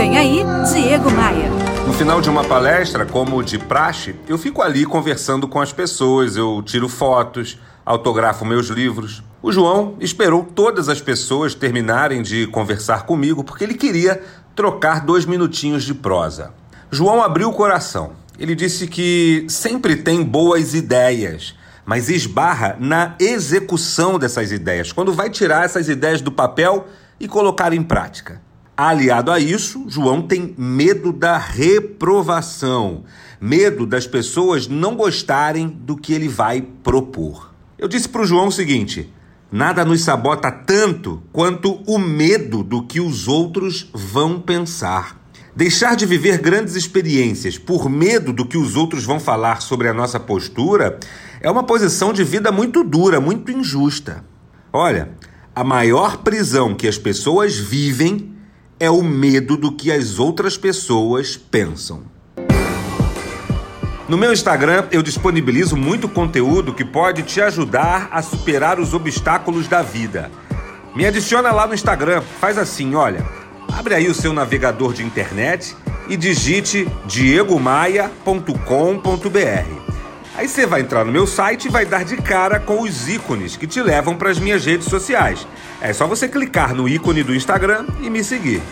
Vem aí, Diego Maia. No final de uma palestra, como de praxe, eu fico ali conversando com as pessoas, eu tiro fotos, autografo meus livros. O João esperou todas as pessoas terminarem de conversar comigo porque ele queria trocar dois minutinhos de prosa. João abriu o coração. Ele disse que sempre tem boas ideias, mas esbarra na execução dessas ideias, quando vai tirar essas ideias do papel e colocar em prática. Aliado a isso, João tem medo da reprovação, medo das pessoas não gostarem do que ele vai propor. Eu disse para o João o seguinte: nada nos sabota tanto quanto o medo do que os outros vão pensar. Deixar de viver grandes experiências por medo do que os outros vão falar sobre a nossa postura é uma posição de vida muito dura, muito injusta. Olha, a maior prisão que as pessoas vivem é o medo do que as outras pessoas pensam. No meu Instagram, eu disponibilizo muito conteúdo que pode te ajudar a superar os obstáculos da vida. Me adiciona lá no Instagram, faz assim, olha, abre aí o seu navegador de internet e digite diegomaia.com.br. Aí você vai entrar no meu site e vai dar de cara com os ícones que te levam para as minhas redes sociais. É só você clicar no ícone do Instagram e me seguir.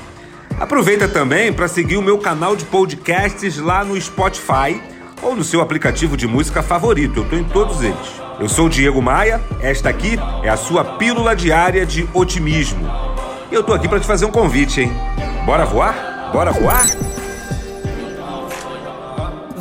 Aproveita também para seguir o meu canal de podcasts lá no Spotify ou no seu aplicativo de música favorito. Eu estou em todos eles. Eu sou o Diego Maia, esta aqui é a sua pílula diária de otimismo. Eu estou aqui para te fazer um convite, hein? Bora voar? Bora voar?